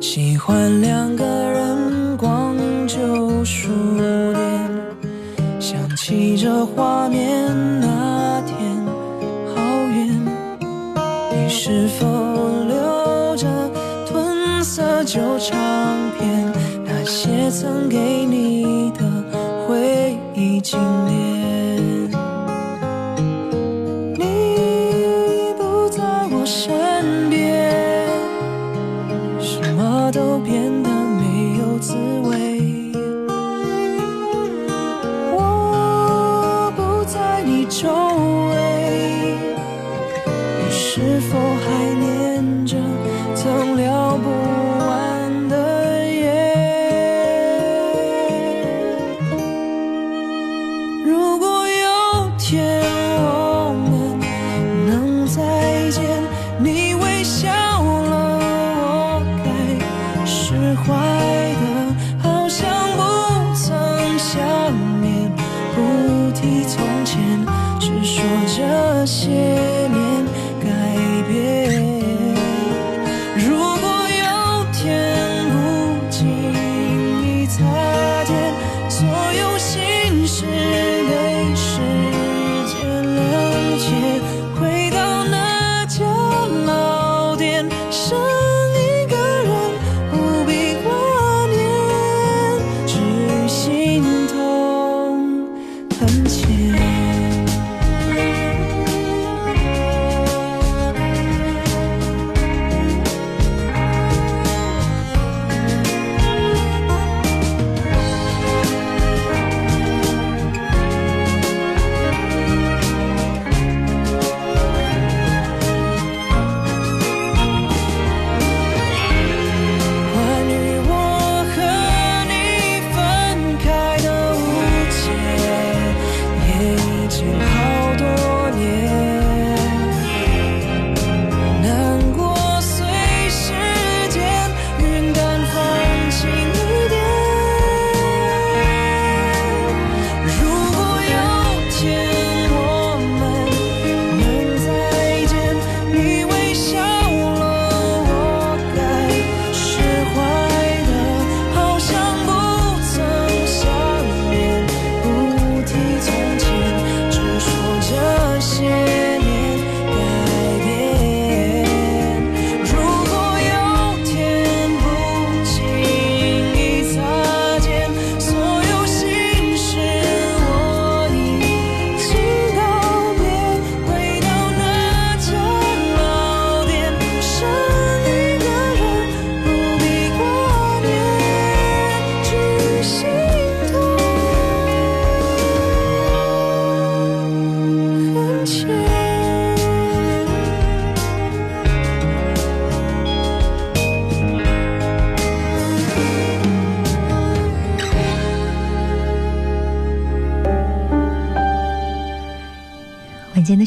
喜欢两个人逛旧书店，想起这画面，那天好远。你是否留着褪色旧唱片？那些曾给你的回忆纪念。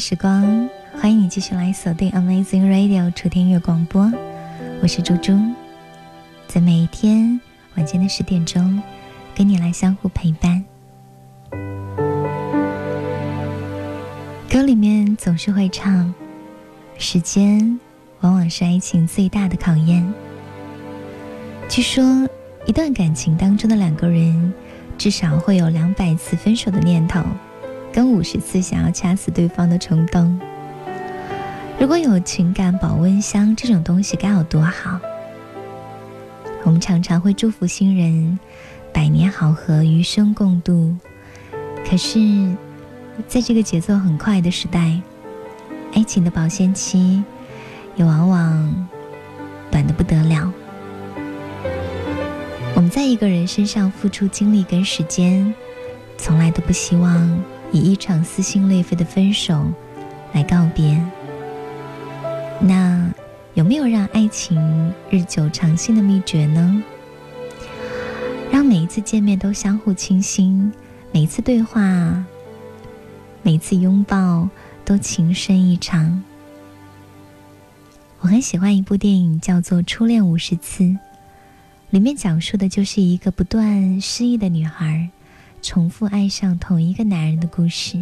时光，欢迎你继续来锁定 Amazing Radio 楚天乐广播，我是猪猪，在每一天晚间的十点钟，跟你来相互陪伴。歌里面总是会唱，时间往往是爱情最大的考验。据说，一段感情当中的两个人，至少会有两百次分手的念头。跟五十次想要掐死对方的冲动。如果有情感保温箱这种东西，该有多好！我们常常会祝福新人百年好合，余生共度。可是，在这个节奏很快的时代，爱情的保鲜期也往往短的不得了。我们在一个人身上付出精力跟时间，从来都不希望。以一场撕心裂肺的分手来告别，那有没有让爱情日久长新的秘诀呢？让每一次见面都相互倾心，每一次对话，每一次拥抱都情深意长。我很喜欢一部电影，叫做《初恋五十次》，里面讲述的就是一个不断失忆的女孩。重复爱上同一个男人的故事，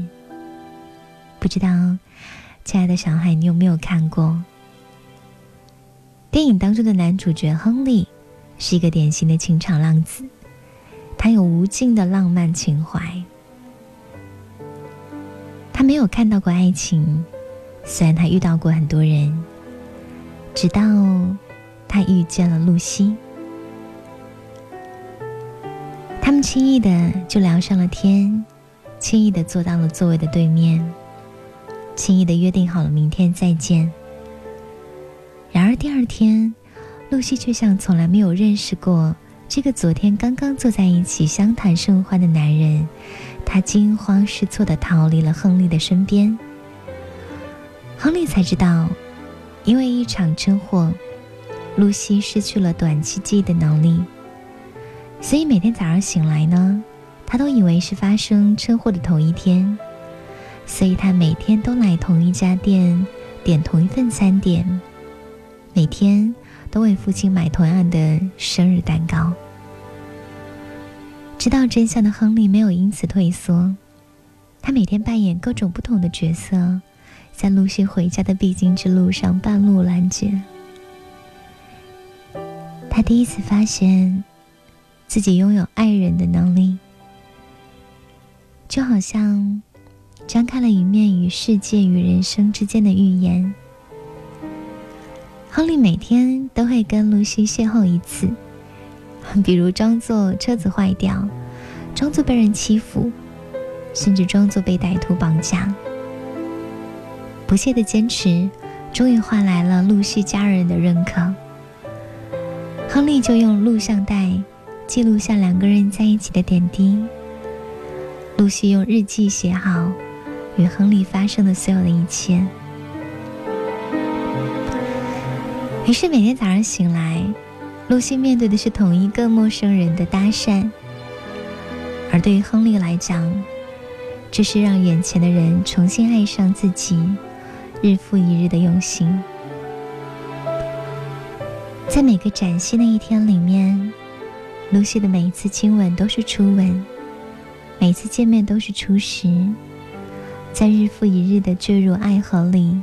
不知道，亲爱的小孩，你有没有看过？电影当中的男主角亨利是一个典型的情场浪子，他有无尽的浪漫情怀。他没有看到过爱情，虽然他遇到过很多人，直到他遇见了露西。他们轻易的就聊上了天，轻易的坐到了座位的对面，轻易的约定好了明天再见。然而第二天，露西却像从来没有认识过这个昨天刚刚坐在一起相谈甚欢的男人。她惊慌失措的逃离了亨利的身边。亨利才知道，因为一场车祸，露西失去了短期记忆的能力。所以每天早上醒来呢，他都以为是发生车祸的头一天。所以他每天都来同一家店，点同一份餐点，每天都为父亲买同样的生日蛋糕。知道真相的亨利没有因此退缩，他每天扮演各种不同的角色，在陆续回家的必经之路上半路拦截。他第一次发现自己拥有爱人的能力，就好像张开了一面与世界与人生之间的预言。亨利每天都会跟露西邂逅一次。比如装作车子坏掉，装作被人欺负，甚至装作被歹徒绑架。不懈的坚持，终于换来了露西家人的认可。亨利就用录像带记录下两个人在一起的点滴。露西用日记写好与亨利发生的所有的一切。于是每天早上醒来。露西面对的是同一个陌生人的搭讪，而对于亨利来讲，这是让眼前的人重新爱上自己，日复一日的用心。在每个崭新的一天里面，露西的每一次亲吻都是初吻，每次见面都是初识，在日复一日的坠入爱河里，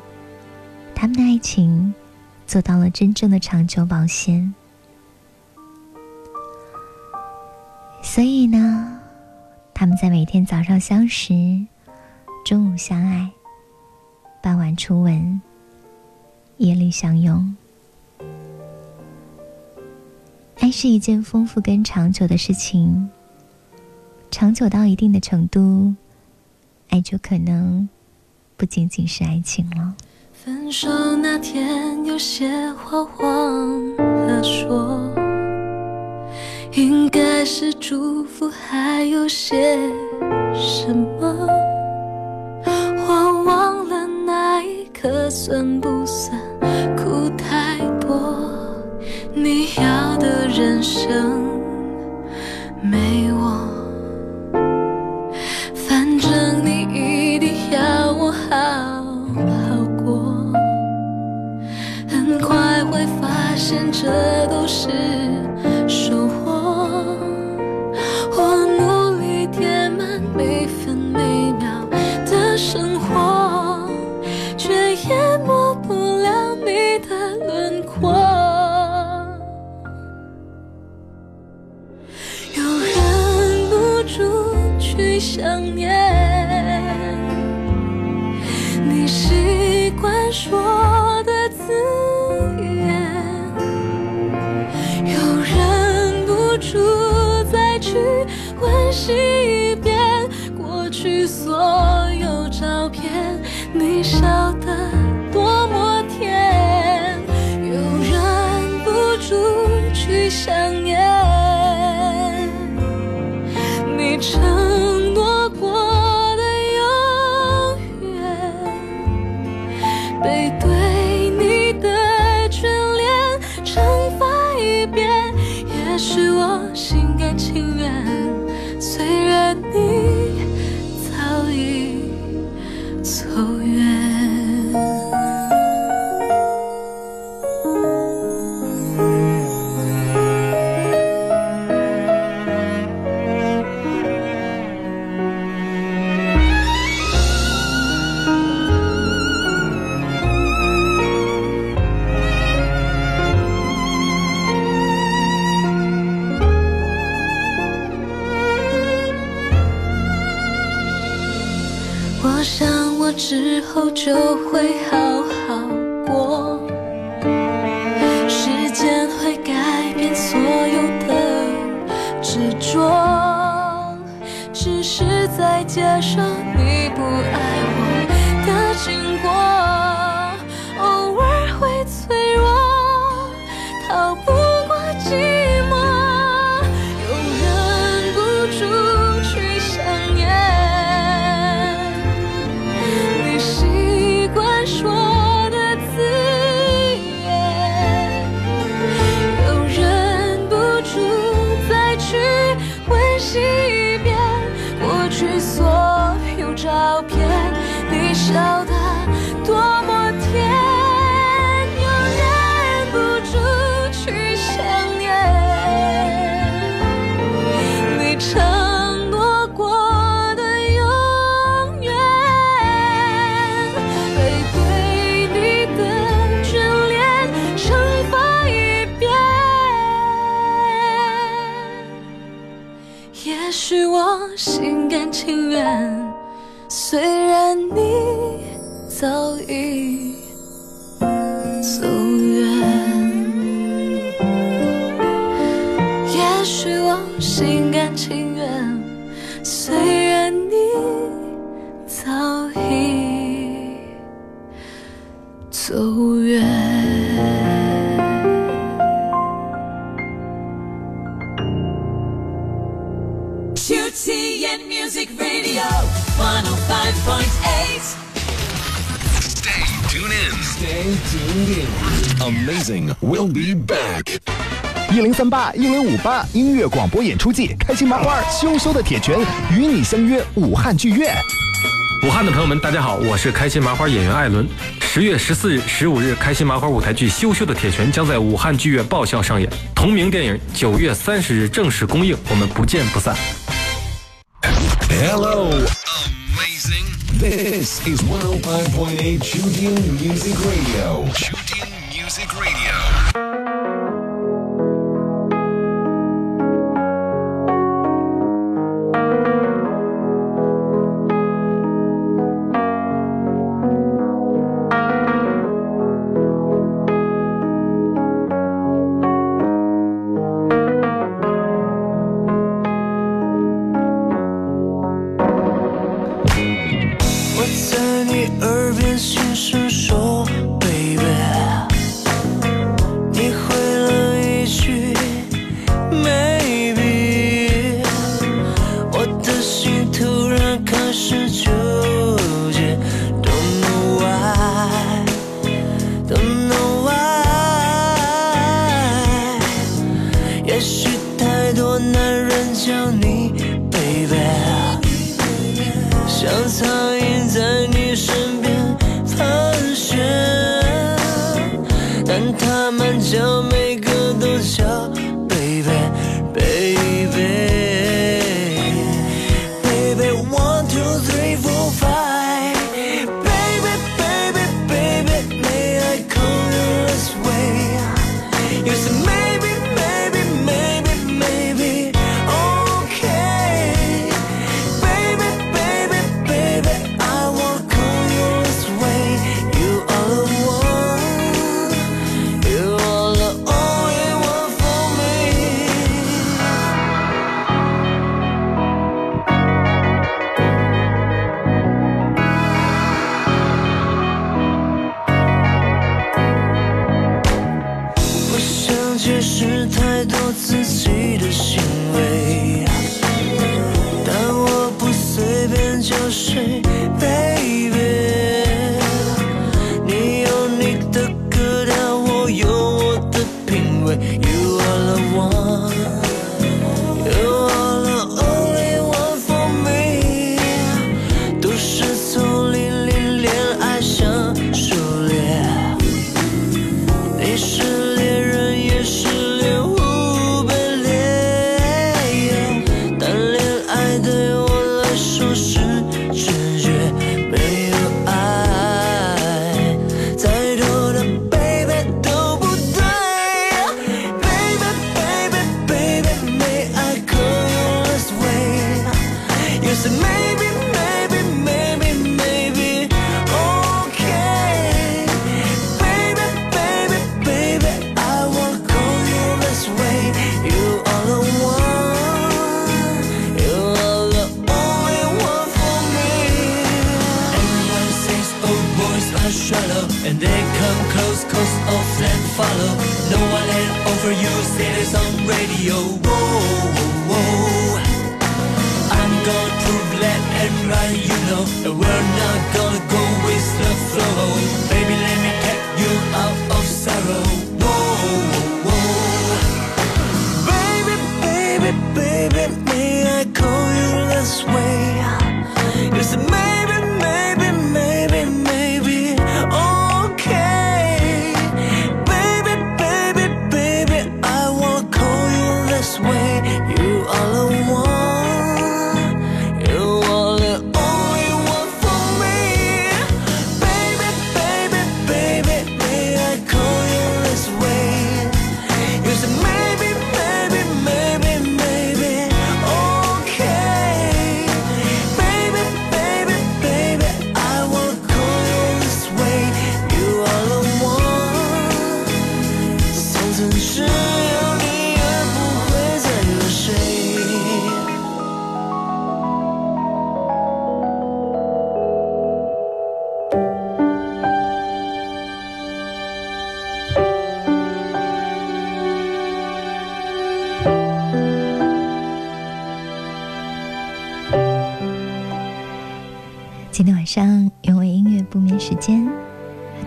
他们的爱情做到了真正的长久保鲜。所以呢，他们在每天早上相识，中午相爱，傍晚初吻，夜里相拥。爱是一件丰富跟长久的事情，长久到一定的程度，爱就可能不仅仅是爱情了。分手那天，有些话忘了说。应该是祝福，还有些什么？我忘了那一刻算不算人生没我，反正你一定要我好好过。很快会发现，这都是。之后就会好好过。时间会改变所有的执着，只是在接受你不爱我的经情愿，虽然你早已走远。也许我心甘情愿，虽 tuned in. Amazing. We'll be back. 一零三八一零五八音乐广播演出季，开心麻花羞羞的铁拳与你相约武汉剧院。武汉的朋友们，大家好，我是开心麻花演员艾伦。十月十四日、十五日，开心麻花舞台剧《羞羞的铁拳》将在武汉剧院爆笑上演，同名电影九月三十日正式公映，我们不见不散。Hello. This is 105.8 Chudian Music Radio. Chudian Music Radio. And they come close, cause off and follow. No one hand over you, say this on radio. Whoa, whoa, whoa. I'm gonna prove left and right, you know. And we're not gonna go with the flow. Baby, let me take you out of sorrow.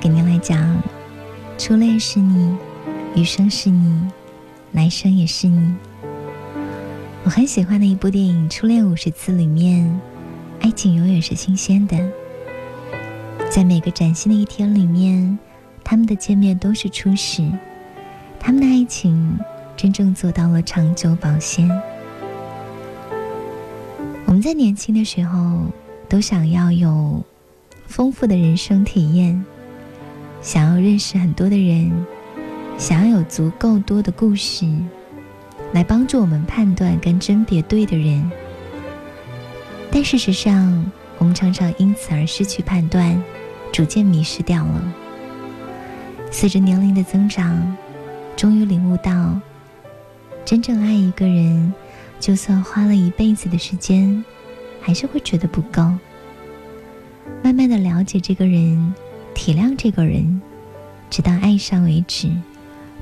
给您来讲：初恋是你，余生是你，来生也是你。我很喜欢的一部电影《初恋五十次》里面，爱情永远是新鲜的，在每个崭新的一天里面，他们的见面都是初始，他们的爱情真正做到了长久保鲜。我们在年轻的时候。都想要有丰富的人生体验，想要认识很多的人，想要有足够多的故事，来帮助我们判断跟甄别对的人。但事实上，我们常常因此而失去判断，逐渐迷失掉了。随着年龄的增长，终于领悟到，真正爱一个人，就算花了一辈子的时间。还是会觉得不够。慢慢的了解这个人，体谅这个人，直到爱上为止，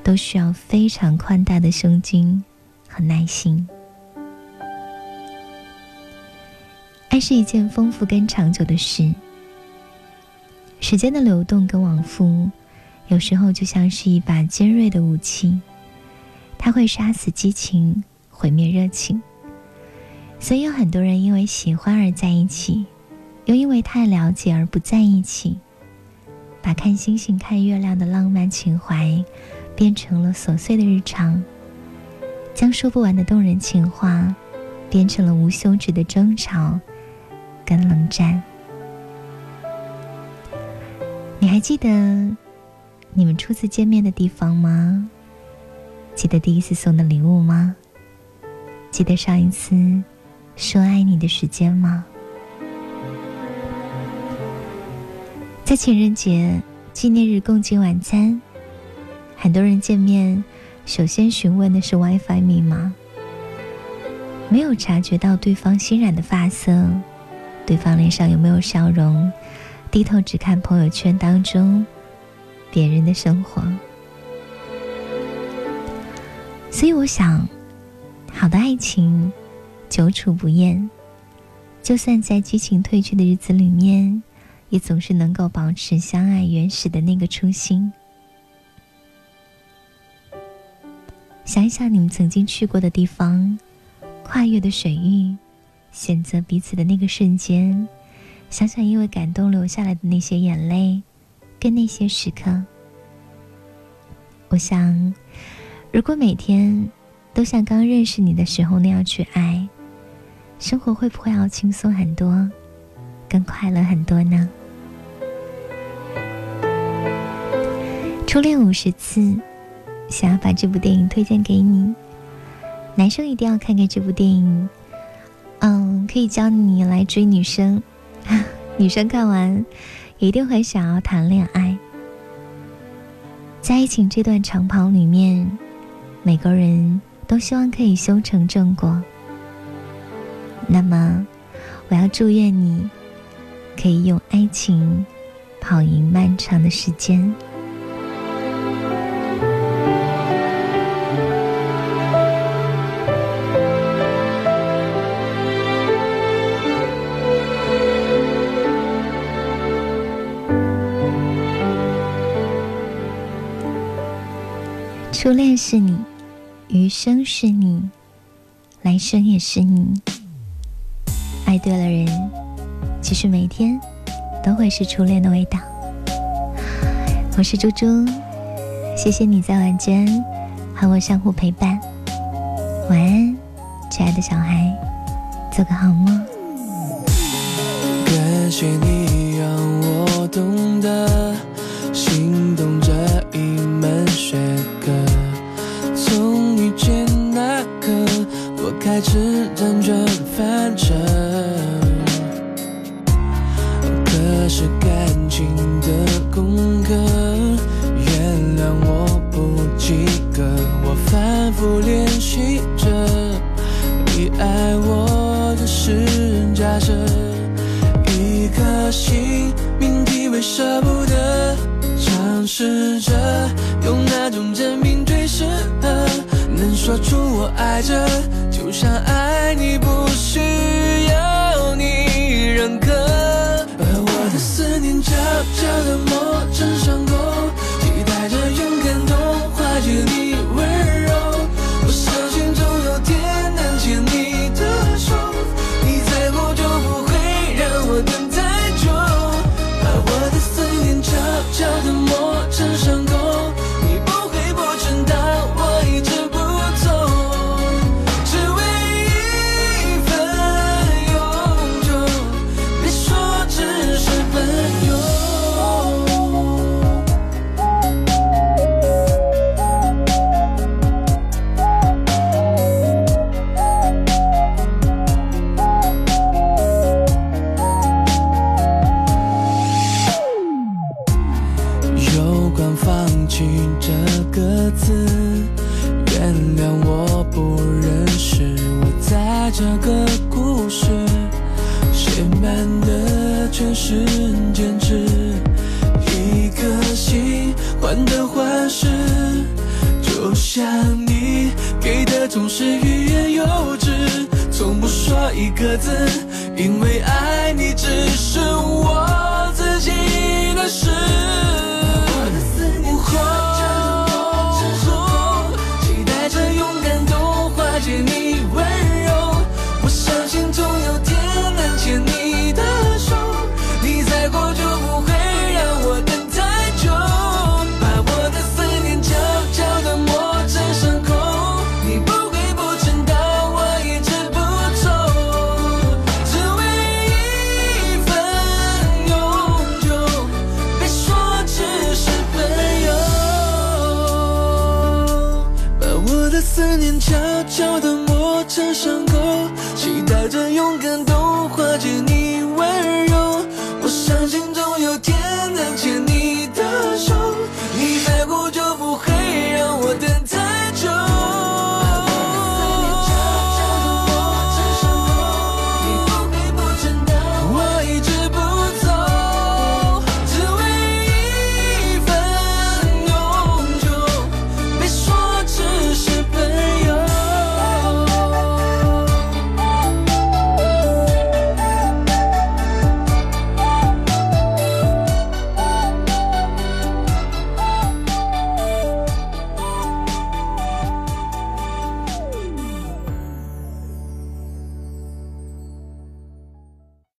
都需要非常宽大的胸襟和耐心。爱是一件丰富跟长久的事。时间的流动跟往复，有时候就像是一把尖锐的武器，它会杀死激情，毁灭热情。所以有很多人因为喜欢而在一起，又因为太了解而不在一起，把看星星、看月亮的浪漫情怀变成了琐碎的日常，将说不完的动人情话变成了无休止的争吵跟冷战。你还记得你们初次见面的地方吗？记得第一次送的礼物吗？记得上一次？说爱你的时间吗？在情人节纪念日共进晚餐，很多人见面首先询问的是 WiFi 密码，没有察觉到对方新染的发色，对方脸上有没有笑容，低头只看朋友圈当中别人的生活。所以我想，好的爱情。久处不厌，就算在激情褪去的日子里面，也总是能够保持相爱原始的那个初心。想一想你们曾经去过的地方，跨越的水域，选择彼此的那个瞬间，想想因为感动流下来的那些眼泪，跟那些时刻。我想，如果每天都像刚认识你的时候那样去爱。生活会不会要轻松很多，更快乐很多呢？初恋五十次，想要把这部电影推荐给你。男生一定要看看这部电影，嗯，可以教你来追女生。女生看完一定会想要谈恋爱。在爱情这段长跑里面，每个人都希望可以修成正果。那么，我要祝愿你，可以用爱情跑赢漫长的时间。初恋是你，余生是你，来生也是你。爱对了人，其实每天都会是初恋的味道。我是猪猪，谢谢你在晚间和我相互陪伴。晚安，亲爱的小孩，做个好梦。感谢你让我懂得开始辗转反侧。可是感情的功课，原谅我不及格。我反复练习着，你爱我的是假设。一颗心命题为舍不得，尝试着用那种证明最适合，能说出我爱着，想爱你不需要你认可。而我的思念悄悄地磨成一个字，因为爱你只是我自己的事。我的思念 de